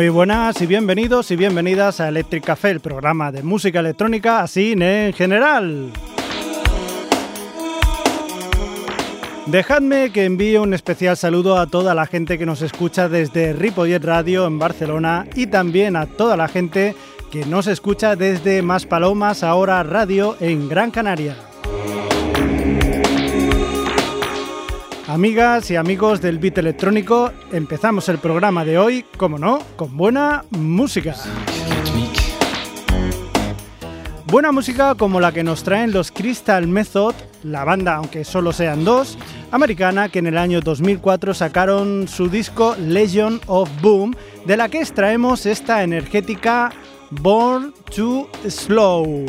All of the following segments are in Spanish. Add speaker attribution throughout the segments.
Speaker 1: Muy buenas y bienvenidos y bienvenidas a Electric Café, el programa de música electrónica así en general. Dejadme que envíe un especial saludo a toda la gente que nos escucha desde Ripollet Radio en Barcelona y también a toda la gente que nos escucha desde Más Palomas Ahora Radio en Gran Canaria. Amigas y amigos del beat electrónico, empezamos el programa de hoy, como no, con buena música. Buena música como la que nos traen los Crystal Method, la banda, aunque solo sean dos, americana que en el año 2004 sacaron su disco Legion of Boom, de la que extraemos esta energética Born to Slow.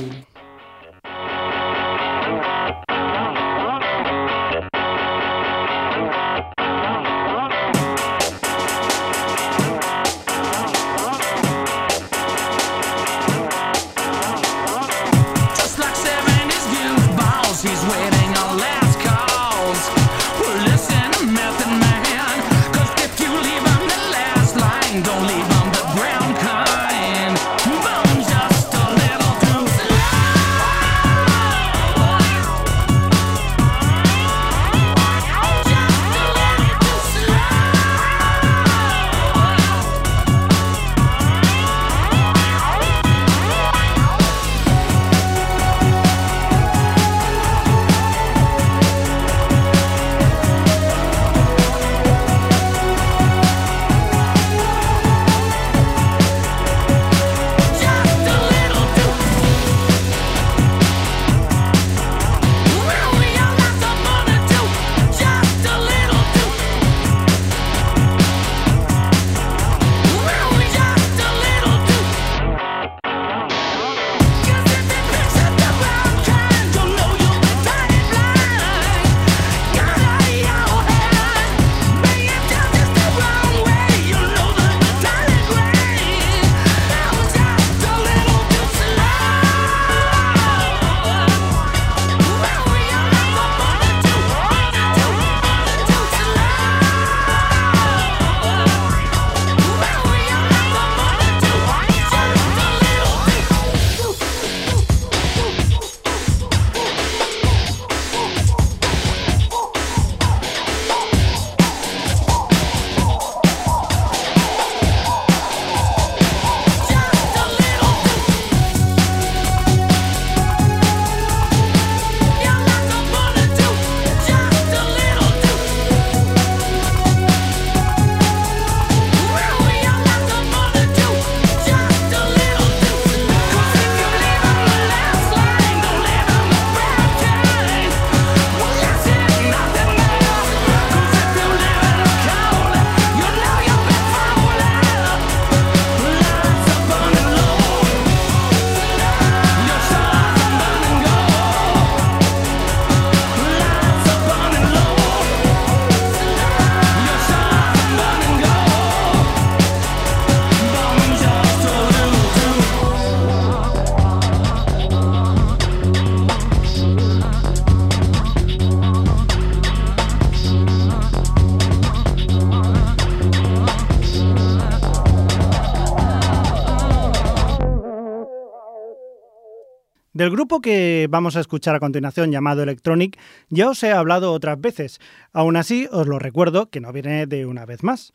Speaker 1: Del grupo que vamos a escuchar a continuación, llamado Electronic, ya os he hablado otras veces. Aún así, os lo recuerdo que no viene de una vez más.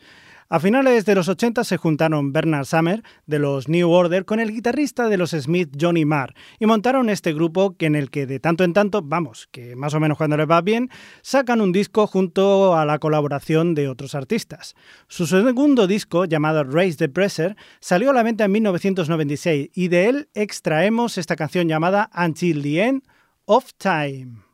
Speaker 1: A finales de los 80 se juntaron Bernard Summer de los New Order con el guitarrista de los Smith Johnny Marr y montaron este grupo en el que de tanto en tanto, vamos, que más o menos cuando les va bien, sacan un disco junto a la colaboración de otros artistas. Su segundo disco, llamado Raise the Pressure, salió a la venta en 1996 y de él extraemos esta canción llamada Until the End of Time.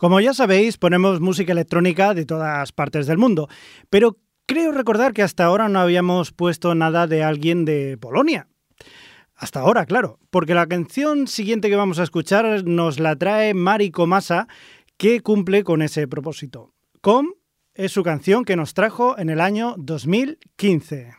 Speaker 2: Como ya sabéis, ponemos música electrónica de todas partes del mundo, pero creo recordar que hasta ahora no habíamos puesto nada de alguien de Polonia. Hasta ahora, claro, porque la canción siguiente que vamos a escuchar nos la trae Mari Komasa, que cumple con ese propósito. Com es su canción que nos trajo en el año 2015.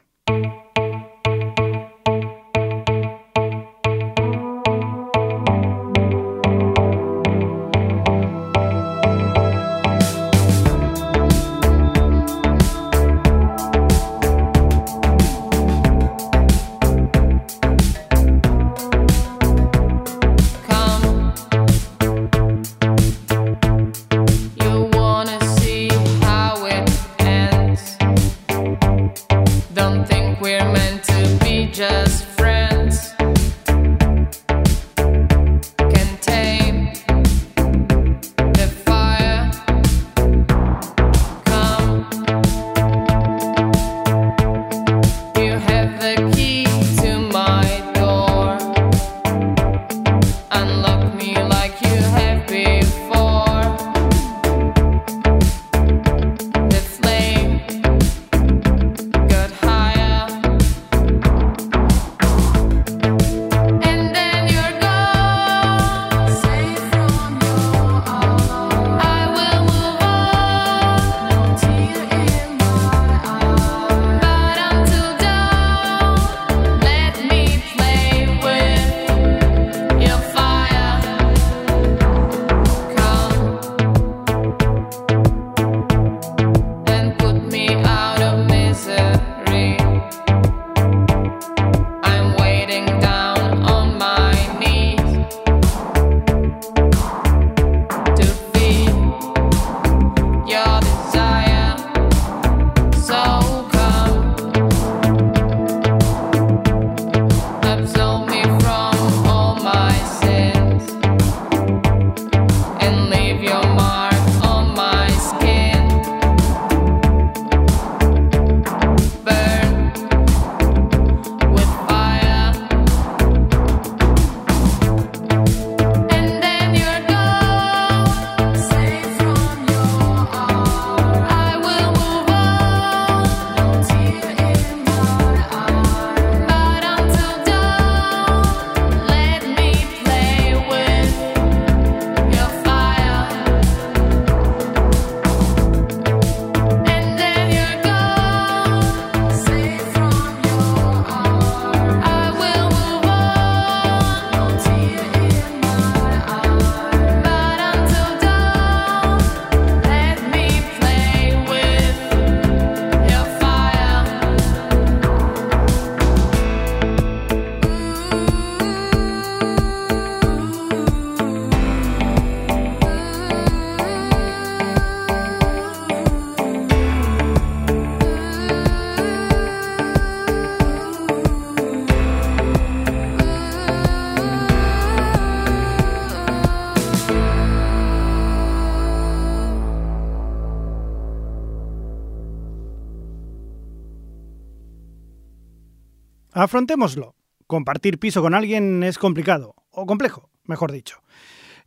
Speaker 2: Afrontémoslo. Compartir piso con alguien es complicado, o complejo, mejor dicho.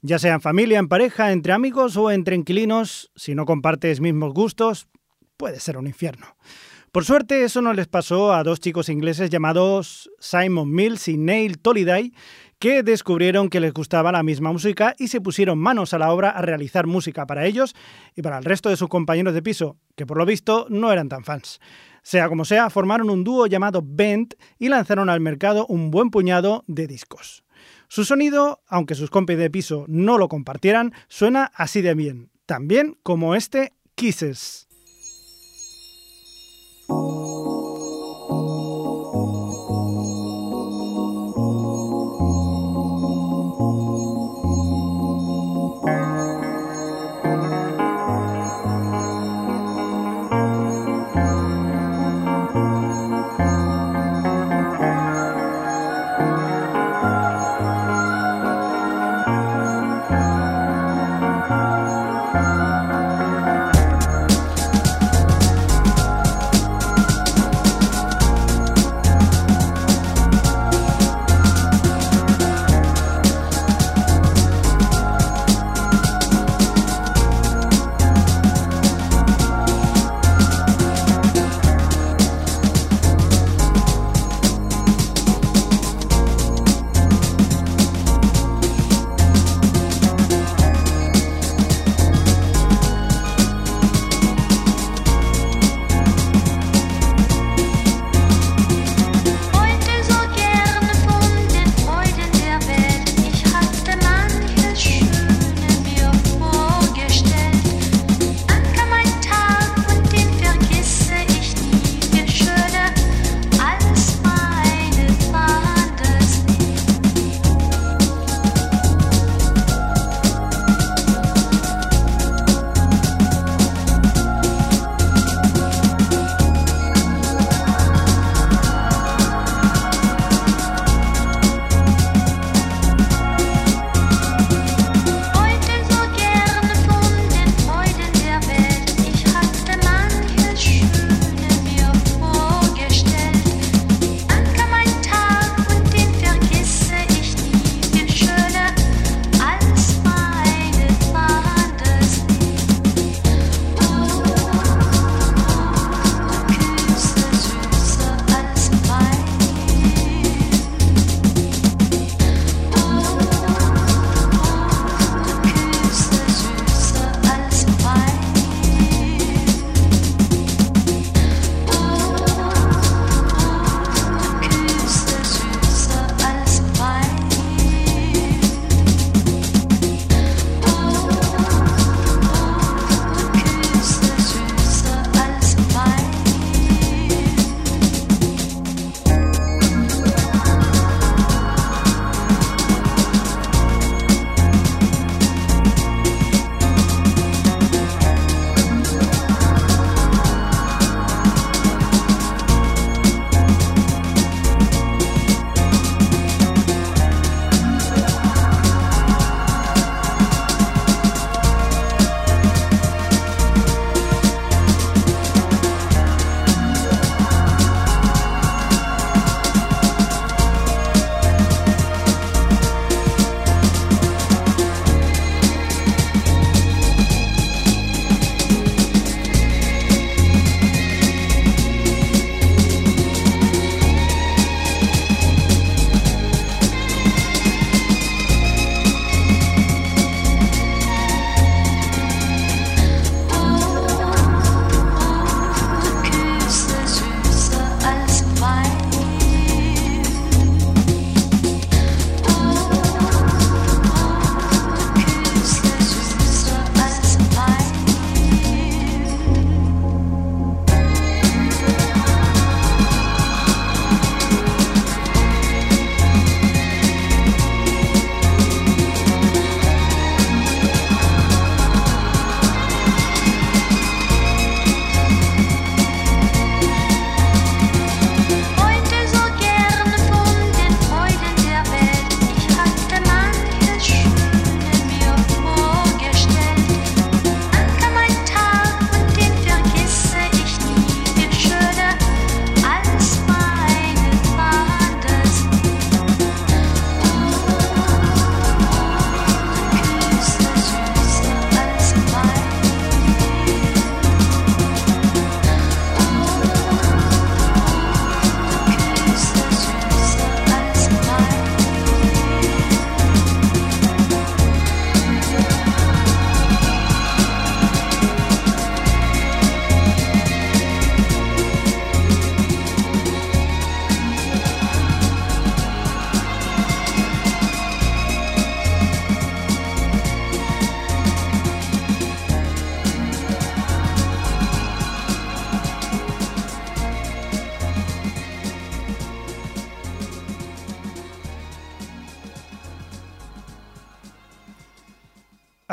Speaker 2: Ya sea en familia, en pareja, entre amigos o entre inquilinos, si no compartes mismos gustos, puede ser un infierno. Por suerte, eso no les pasó a dos chicos ingleses llamados Simon Mills y Neil Toliday, que descubrieron que les gustaba la misma música y se pusieron manos a la obra a realizar música para ellos y para el resto de sus compañeros de piso, que por lo visto no eran tan fans. Sea como sea, formaron un dúo llamado Bent y lanzaron al mercado un buen puñado de discos. Su sonido, aunque sus compis de piso no lo compartieran, suena así de bien, también como este Kisses.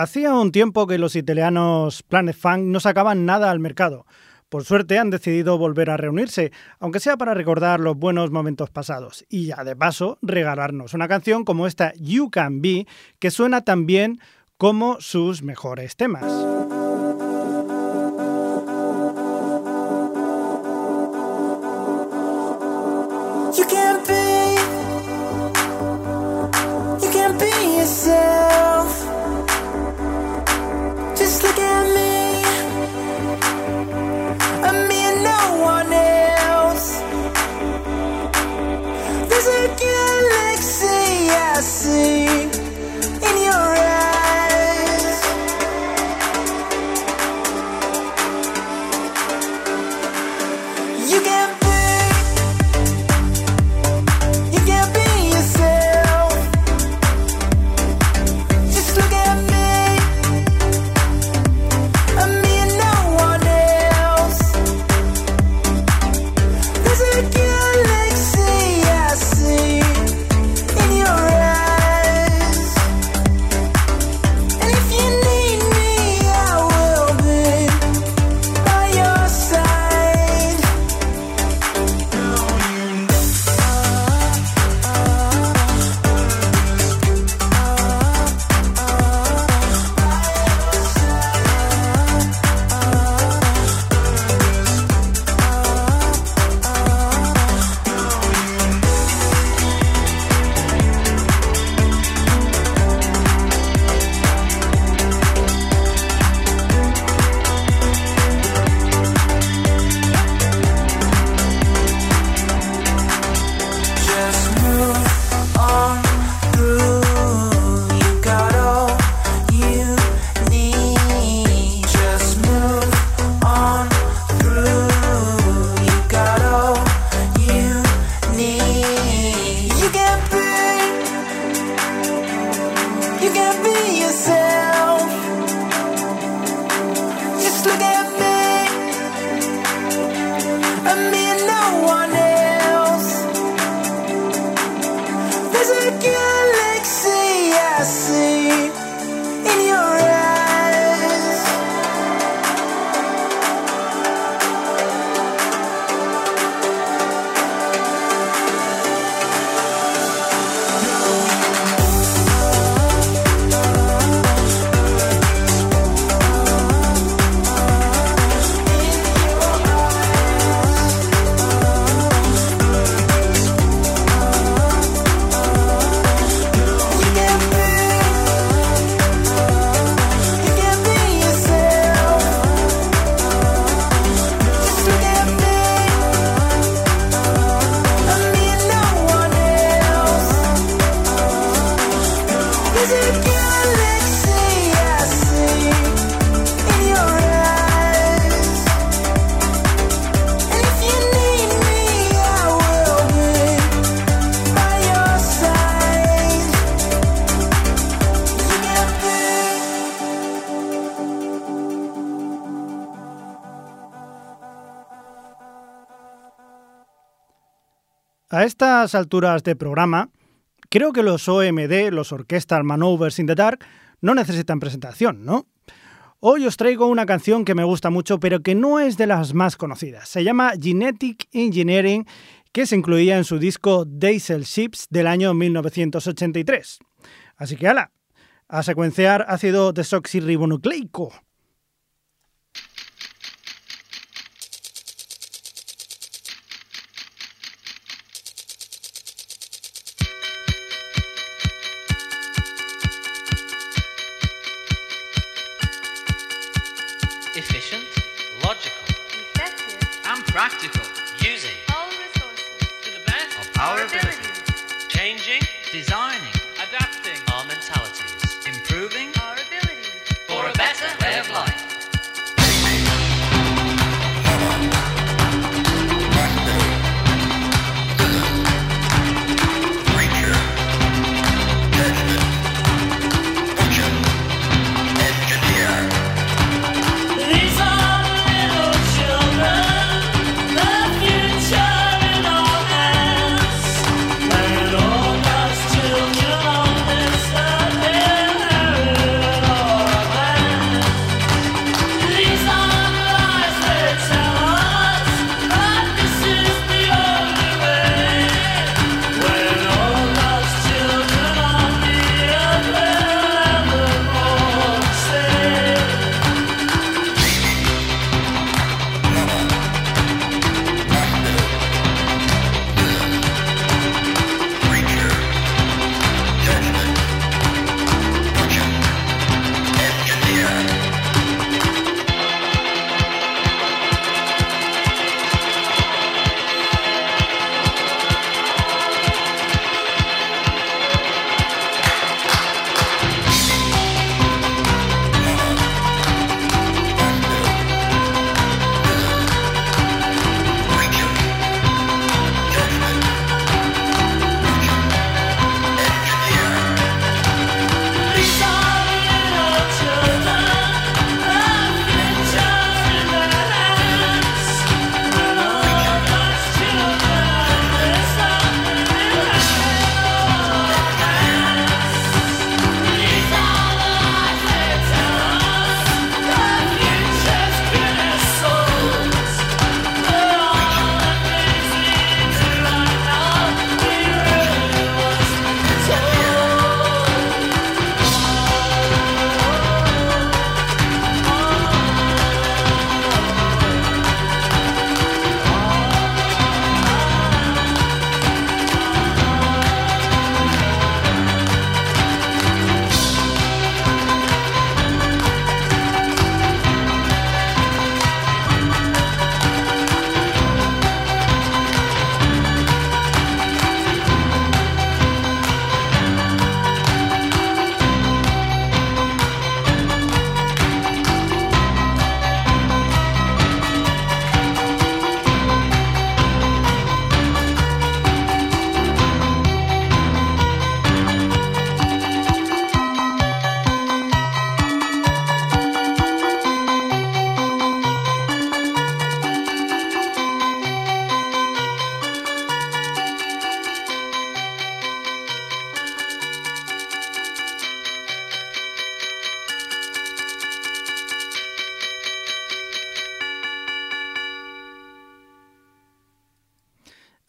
Speaker 3: Hacía un tiempo que los italianos Planet Funk no sacaban nada al mercado. Por suerte han decidido volver a reunirse, aunque sea para recordar los buenos momentos pasados y ya de paso regalarnos una canción como esta You Can Be, que suena tan bien como sus mejores temas. Estas alturas de programa, creo que los OMD, los Orchestral Manovers in the Dark, no necesitan presentación, ¿no? Hoy os traigo una canción que me gusta mucho, pero que no es de las más conocidas. Se llama Genetic Engineering, que se incluía en su disco Diesel Ships del año 1983. Así que, ala, a secuenciar ácido desoxirribonucleico.
Speaker 4: efficient, logical, effective, and practical, using all resources.
Speaker 5: to the best of
Speaker 4: our ability, changing, design,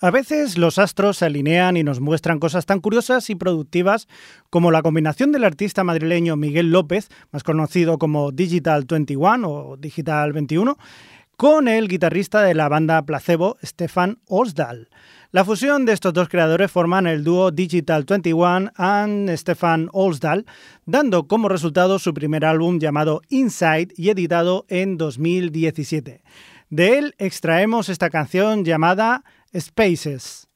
Speaker 6: A veces los astros se alinean y nos muestran cosas tan curiosas y productivas como la combinación del artista madrileño Miguel López, más conocido como Digital 21 o Digital 21, con el guitarrista de la banda Placebo, Stefan Osdal. La fusión de estos dos creadores forman el dúo Digital 21 and Stefan Osdal, dando como resultado su primer álbum llamado Inside y editado en 2017. De él extraemos esta canción llamada Spaces.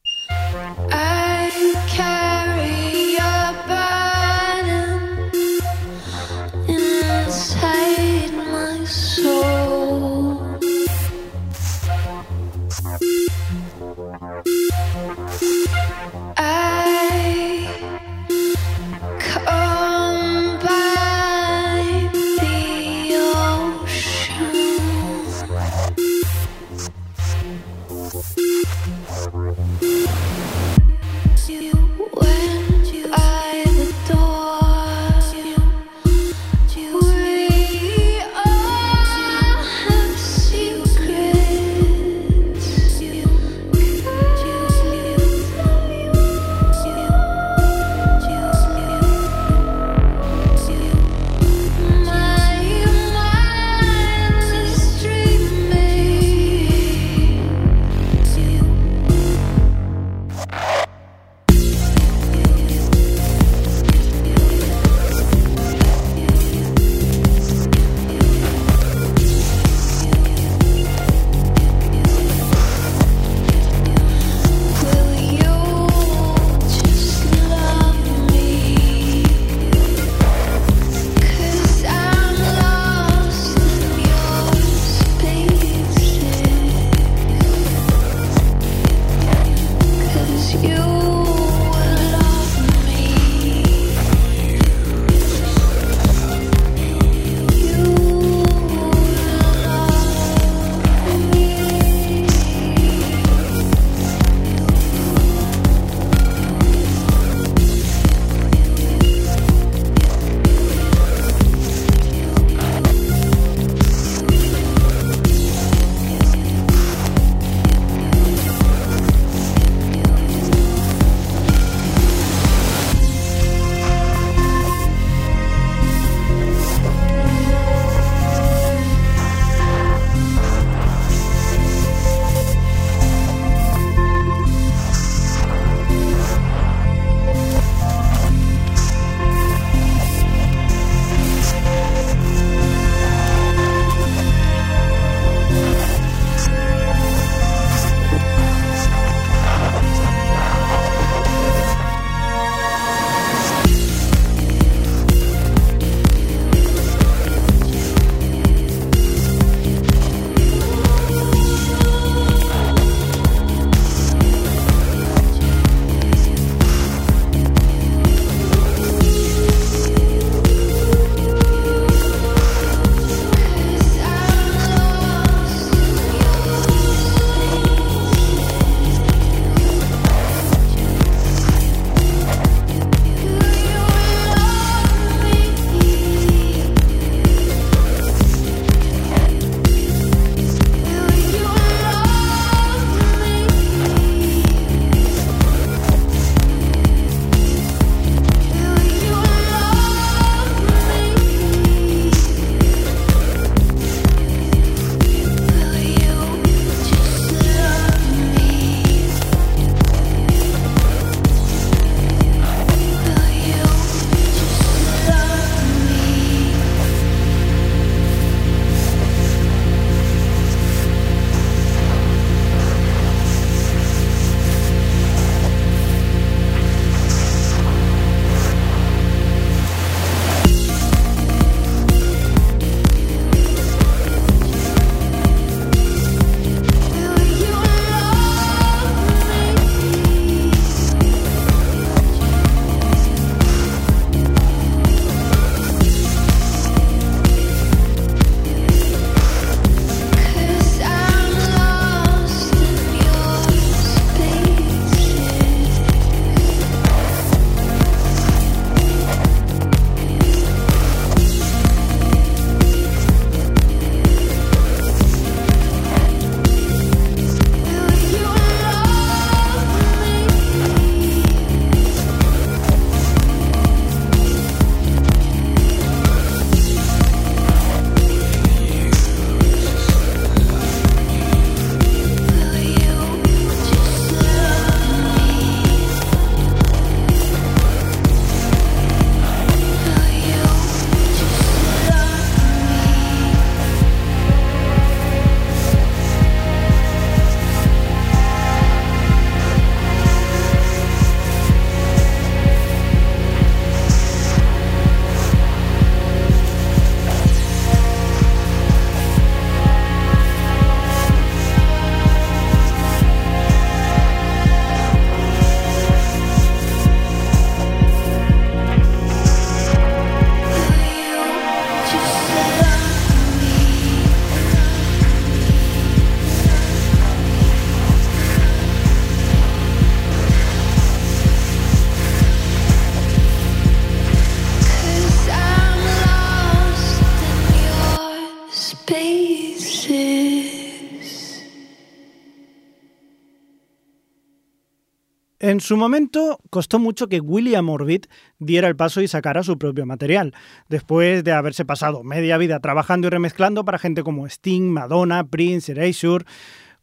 Speaker 7: En su momento costó mucho que William Orbit diera el paso y sacara su propio material, después de haberse pasado media vida trabajando y remezclando para gente como Sting, Madonna, Prince, Erasure.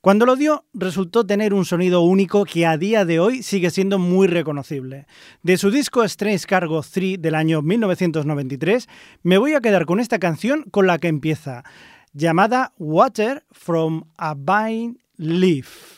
Speaker 7: Cuando lo dio, resultó tener un sonido único que a día de hoy sigue siendo muy reconocible. De su disco Strange Cargo 3 del año 1993, me voy a quedar con esta canción con la que empieza, llamada Water from a Vine Leaf.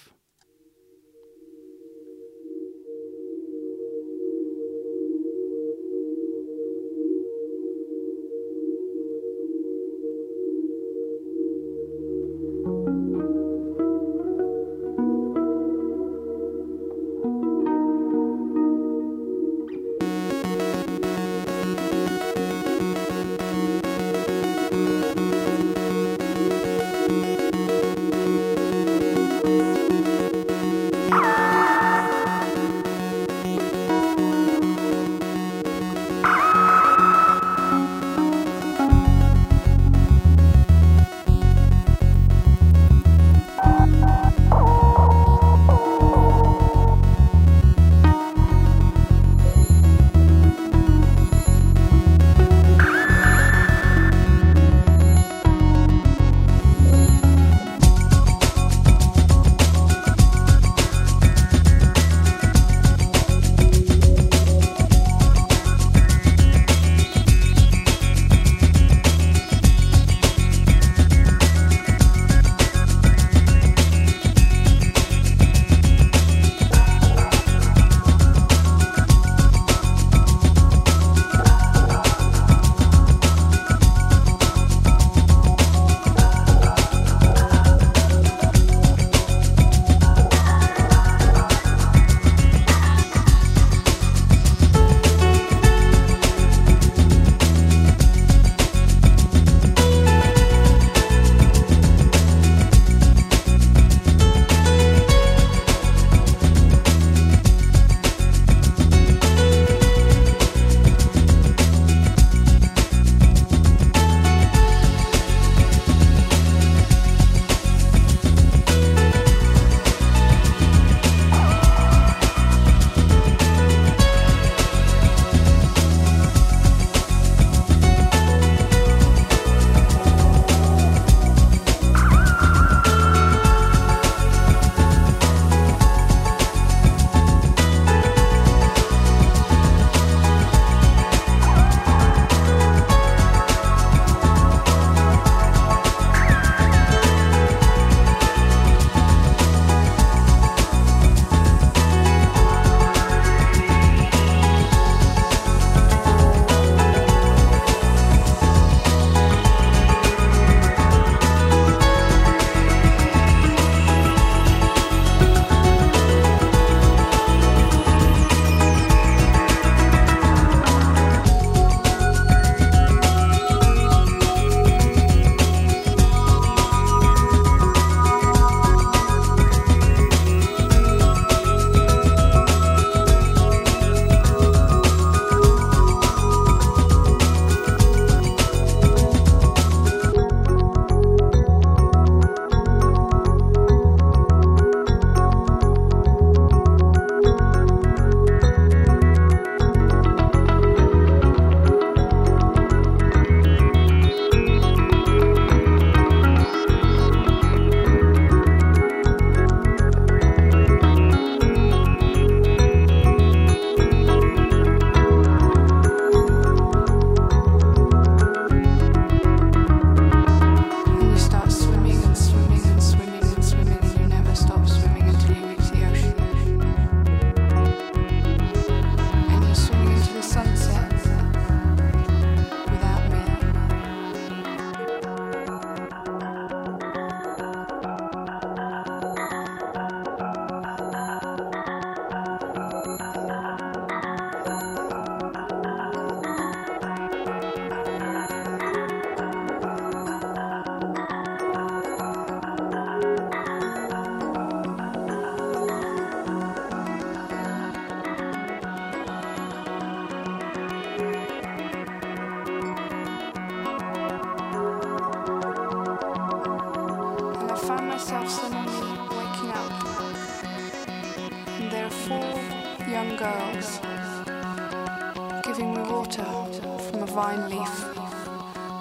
Speaker 8: Vine leaf,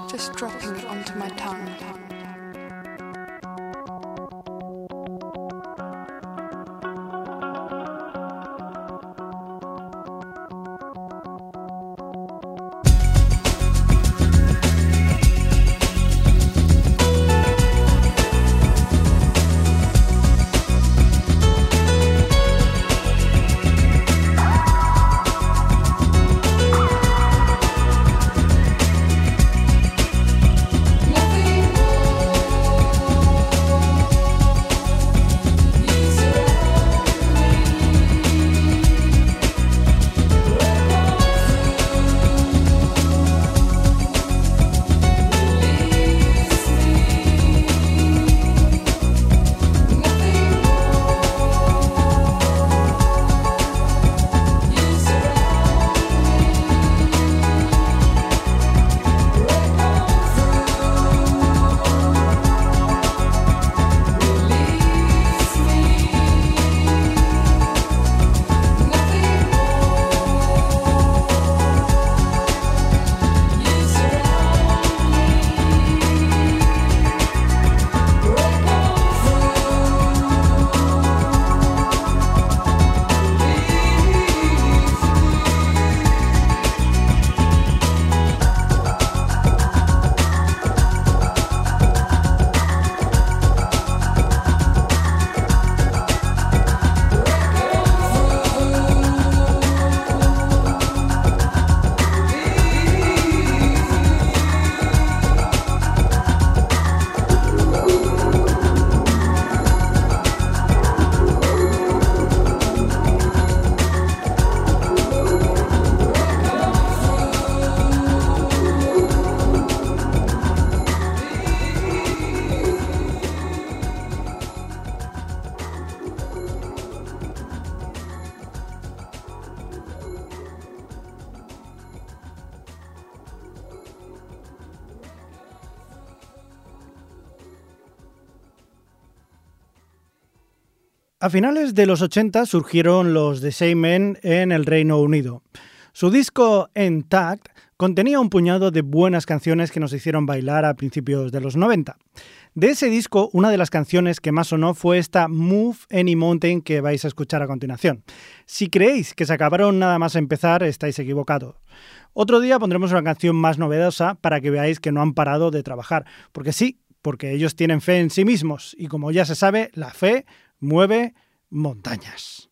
Speaker 8: just dropping it onto my
Speaker 9: A finales de los 80 surgieron los The Same en el Reino Unido. Su disco Intact contenía un puñado de buenas canciones que nos hicieron bailar a principios de los 90. De ese disco, una de las canciones que más sonó fue esta Move Any Mountain que vais a escuchar a continuación. Si creéis que se acabaron nada más empezar, estáis equivocados. Otro día pondremos una canción más novedosa para que veáis que no han parado de trabajar, porque sí, porque ellos tienen fe en sí mismos y como ya se sabe, la fe mueve montañas.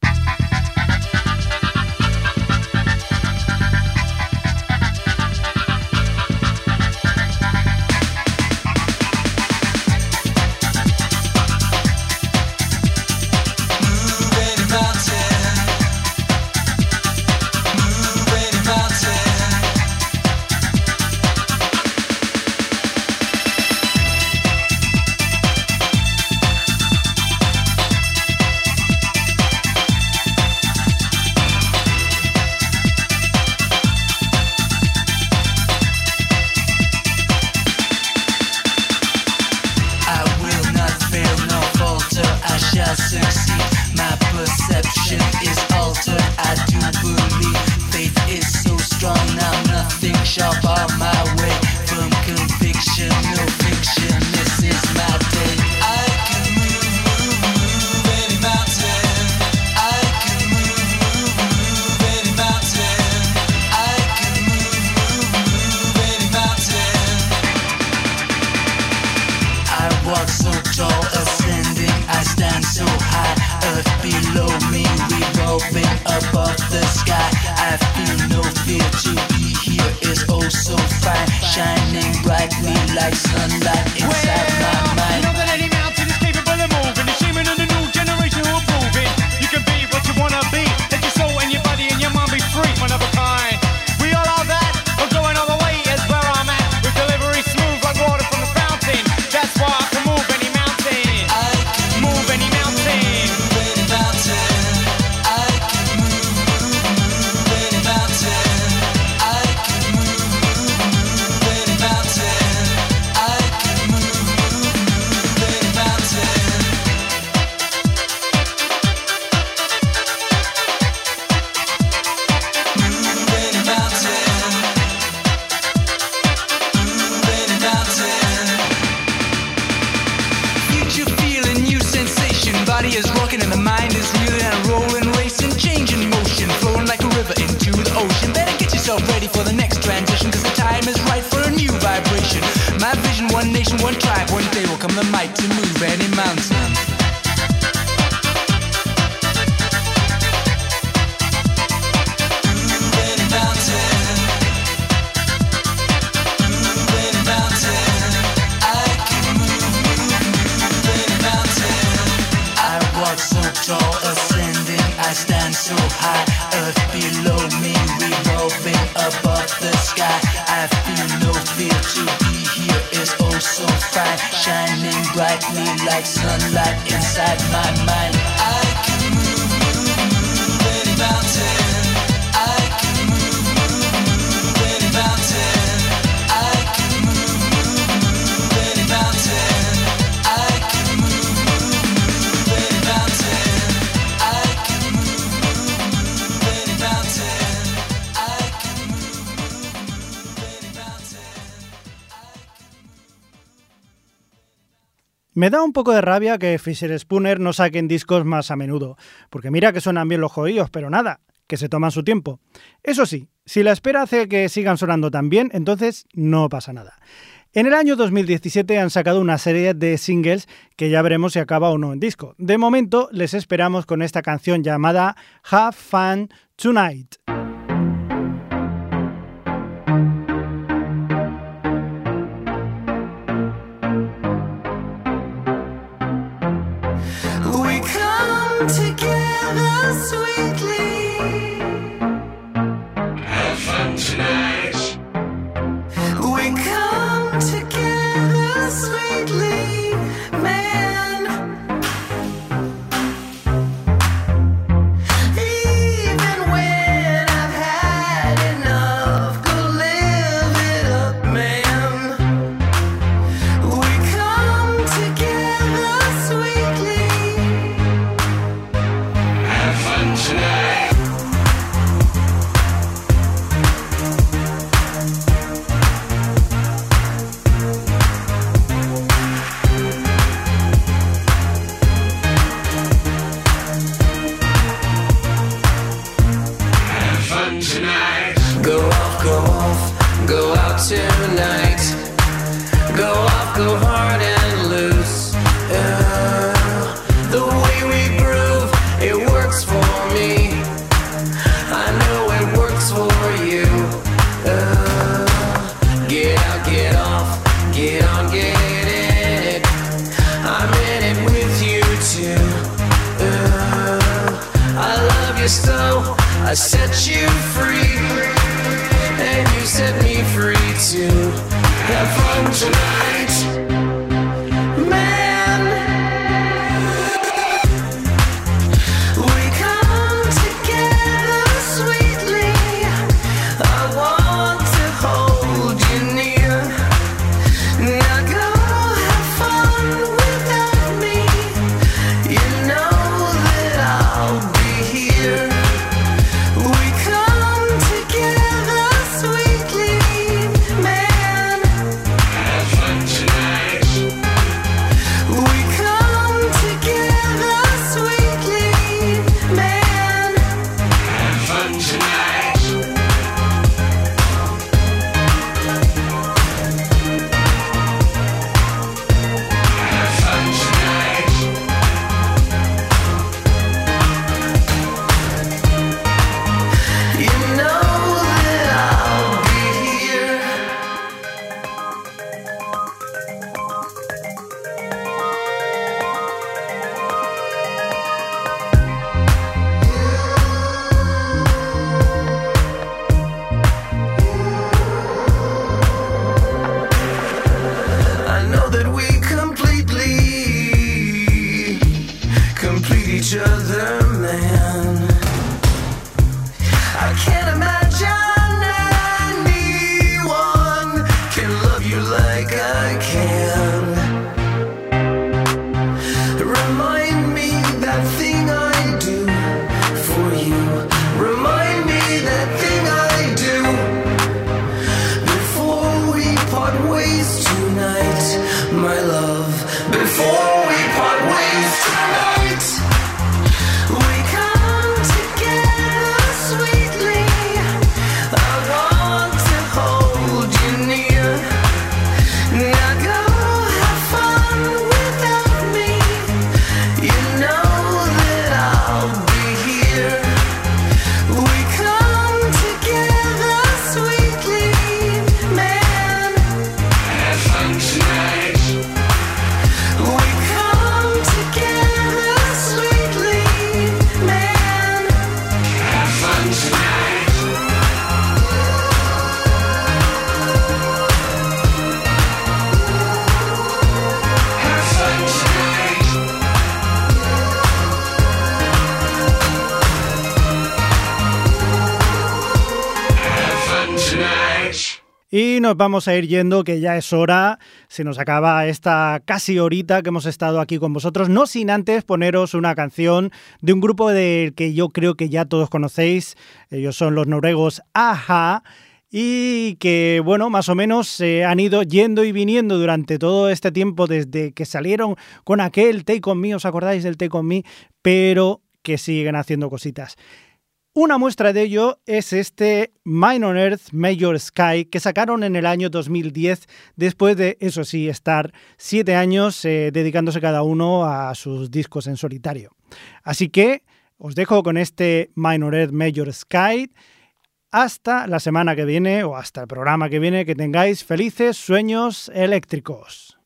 Speaker 10: Me
Speaker 7: da un poco de rabia que Fisher Spooner no saquen discos más a menudo, porque mira que suenan bien los jodidos, pero nada, que se toman su tiempo. Eso sí, si la espera hace que sigan sonando tan bien, entonces no pasa nada. En el año 2017 han sacado una serie de singles que ya veremos si acaba o no en disco. De momento les esperamos con esta canción llamada Have Fun Tonight.
Speaker 3: I set you free, and you set
Speaker 7: me free too. Have fun tonight. Vamos a ir yendo, que ya es hora, se nos acaba esta casi horita que hemos estado aquí con vosotros, no sin antes poneros una canción de un grupo del que yo creo que ya todos conocéis, ellos son los noruegos Aja y que, bueno, más o menos se han ido yendo y viniendo durante todo este tiempo desde que salieron con aquel Take On Me, ¿os acordáis del Take On Me? Pero que siguen haciendo cositas. Una muestra de ello es este Minor Earth Major Sky que sacaron en el año 2010 después de, eso sí, estar siete años eh, dedicándose cada uno a sus discos en solitario. Así que os dejo con este Minor Earth Major Sky. Hasta la semana que viene o hasta el programa que viene, que tengáis felices sueños eléctricos.